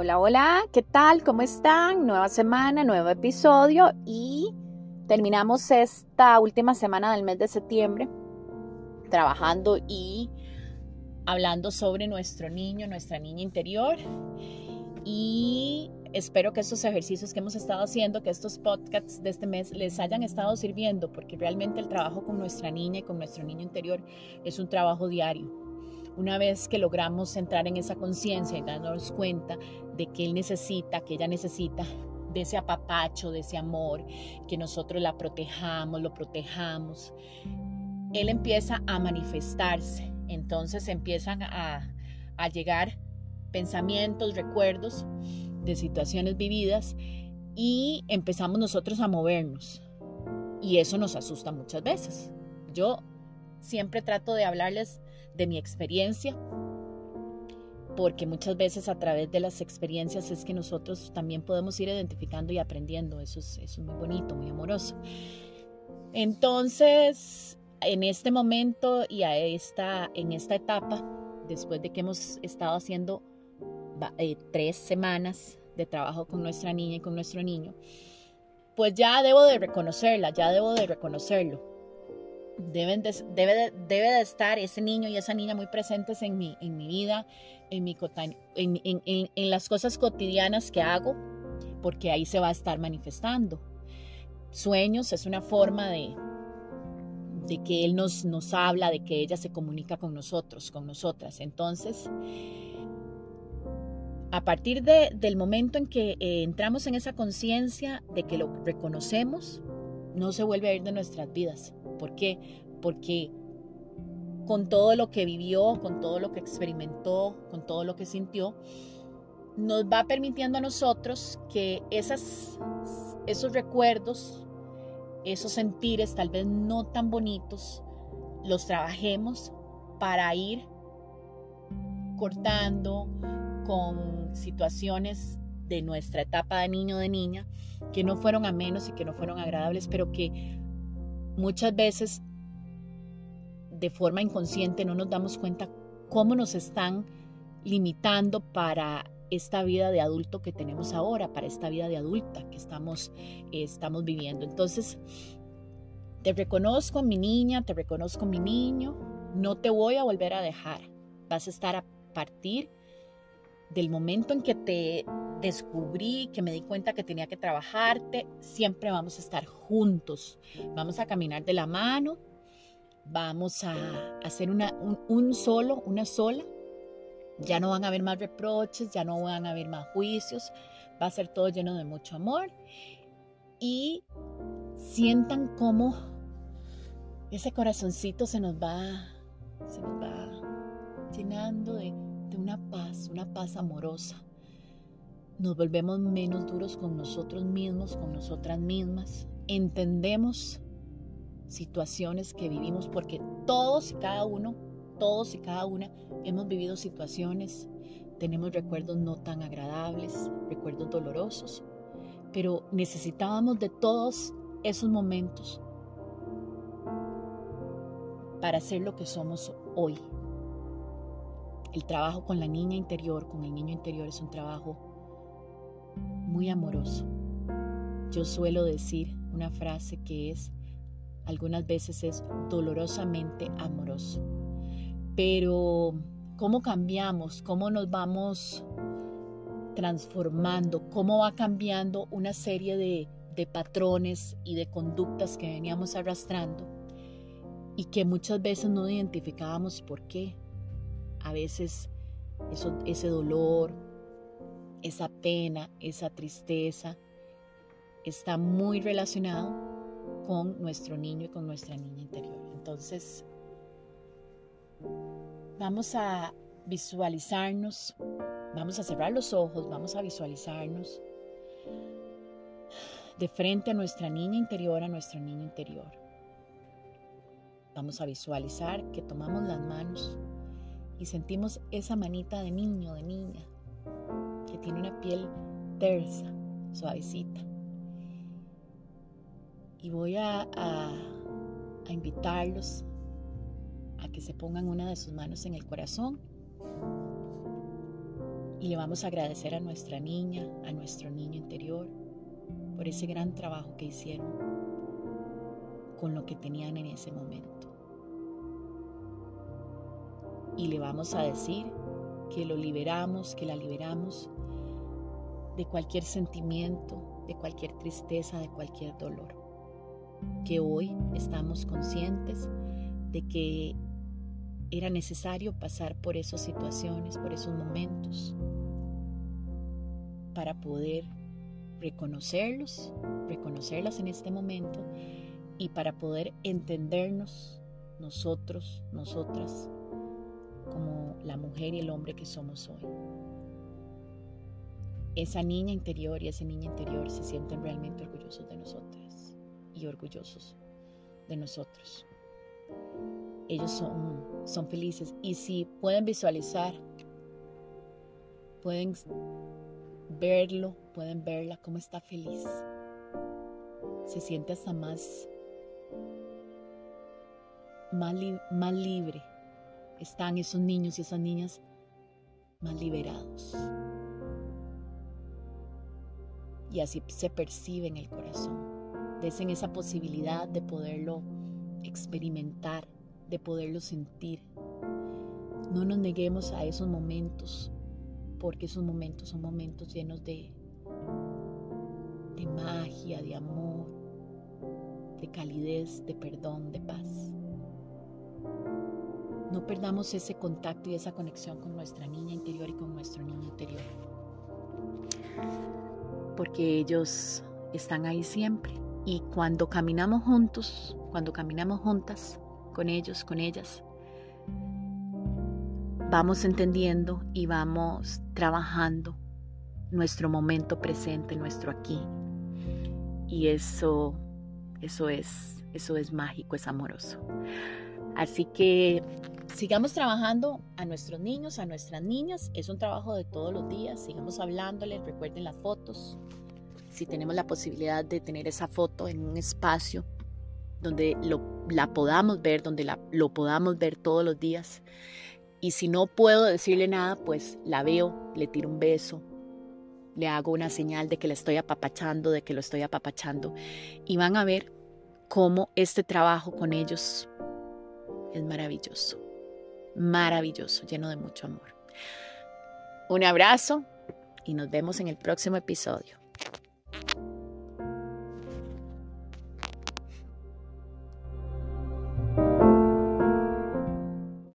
Hola, hola, ¿qué tal? ¿Cómo están? Nueva semana, nuevo episodio y terminamos esta última semana del mes de septiembre trabajando y hablando sobre nuestro niño, nuestra niña interior y espero que estos ejercicios que hemos estado haciendo, que estos podcasts de este mes les hayan estado sirviendo porque realmente el trabajo con nuestra niña y con nuestro niño interior es un trabajo diario una vez que logramos entrar en esa conciencia y darnos cuenta de que él necesita, que ella necesita de ese apapacho, de ese amor, que nosotros la protejamos, lo protejamos, él empieza a manifestarse. Entonces empiezan a, a llegar pensamientos, recuerdos de situaciones vividas y empezamos nosotros a movernos. Y eso nos asusta muchas veces. Yo siempre trato de hablarles de mi experiencia, porque muchas veces a través de las experiencias es que nosotros también podemos ir identificando y aprendiendo. Eso es, muy bonito, muy amoroso. Entonces, en este momento y a esta, en esta etapa, después de que hemos estado haciendo eh, tres semanas de trabajo con nuestra niña y con nuestro niño, pues ya debo de reconocerla, ya debo de reconocerlo deben debe, debe, de estar ese niño y esa niña muy presentes en mi, en mi vida, en, mi, en, en, en, las cosas cotidianas que hago, porque ahí se va a estar manifestando. Sueños es una forma de, de que Él nos, nos habla, de que ella se comunica con nosotros, con nosotras. Entonces, a partir de, del momento en que eh, entramos en esa conciencia de que lo reconocemos, no se vuelve a ir de nuestras vidas ¿Por qué? Porque con todo lo que vivió, con todo lo que experimentó, con todo lo que sintió, nos va permitiendo a nosotros que esos recuerdos, esos sentires tal vez no tan bonitos, los trabajemos para ir cortando con situaciones de nuestra etapa de niño o de niña que no fueron a menos y que no fueron agradables, pero que Muchas veces de forma inconsciente no nos damos cuenta cómo nos están limitando para esta vida de adulto que tenemos ahora, para esta vida de adulta que estamos, estamos viviendo. Entonces, te reconozco mi niña, te reconozco mi niño, no te voy a volver a dejar. Vas a estar a partir del momento en que te descubrí, que me di cuenta que tenía que trabajarte, siempre vamos a estar juntos, vamos a caminar de la mano, vamos a hacer una, un, solo, una sola, ya no van a haber más reproches, ya no van a haber más juicios, va a ser todo lleno de mucho amor. Y sientan cómo ese corazoncito se nos va, se nos va llenando de, de una paz, una paz amorosa nos volvemos menos duros con nosotros mismos, con nosotras mismas. Entendemos situaciones que vivimos porque todos y cada uno, todos y cada una hemos vivido situaciones, tenemos recuerdos no tan agradables, recuerdos dolorosos, pero necesitábamos de todos esos momentos para ser lo que somos hoy. El trabajo con la niña interior, con el niño interior es un trabajo muy amoroso. Yo suelo decir una frase que es, algunas veces es dolorosamente amoroso. Pero, ¿cómo cambiamos? ¿Cómo nos vamos transformando? ¿Cómo va cambiando una serie de, de patrones y de conductas que veníamos arrastrando? Y que muchas veces no identificábamos por qué. A veces eso, ese dolor, esa pena, esa tristeza, está muy relacionado con nuestro niño y con nuestra niña interior. Entonces, vamos a visualizarnos, vamos a cerrar los ojos, vamos a visualizarnos de frente a nuestra niña interior, a nuestro niño interior. Vamos a visualizar que tomamos las manos y sentimos esa manita de niño, de niña, tiene una piel tersa, suavecita. Y voy a, invitarlos a que se pongan una de sus manos en el corazón Y le vamos a agradecer a nuestra niña, a nuestro niño interior, por ese gran trabajo que hicieron con lo que tenían en ese momento. Y le vamos a decir que lo liberamos, que la liberamos de cualquier sentimiento, de cualquier tristeza, de cualquier dolor. Que hoy estamos conscientes de que era necesario pasar por esas situaciones, por esos momentos, para poder reconocerlos, reconocerlas en este momento y para poder entendernos nosotros, nosotras, como la mujer y el hombre que somos hoy. Esa niña interior y ese niño interior se sienten realmente orgullosos de nosotras y orgullosos de nosotros. Ellos son, son felices y si pueden visualizar, pueden verlo, pueden verla cómo está feliz. Se siente hasta más, más, libre. Están esos niños y esas niñas más liberados. Y así se percibe en el corazón. Desen esa posibilidad de poderlo experimentar, de poderlo sentir. No nos neguemos a esos momentos porque esos momentos son momentos llenos de, de magia, de amor, de calidez, de perdón, de paz. No perdamos ese contacto y esa conexión con nuestra niña interior y con nuestro niño interior. Porque ellos están ahí siempre. Y cuando caminamos juntos, cuando caminamos juntas con ellos, con ellas, vamos entendiendo y vamos trabajando nuestro momento presente, nuestro aquí. Y eso, eso es, eso es mágico, es amoroso. Así que sigamos trabajando a nuestros niños, a nuestras niñas. Es un trabajo de todos los días. Sigamos hablándoles. Recuerden las fotos. Si tenemos la posibilidad de tener esa foto en un espacio donde la podamos ver, donde la, lo podamos ver todos los días, y si no puedo decirle nada, pues la veo, le tiro un beso, le hago una señal de que le estoy apapachando, de que lo estoy apapachando. Y van a ver cómo este trabajo con ellos es maravilloso, maravilloso, lleno de mucho amor. Un abrazo y nos vemos en el próximo episodio.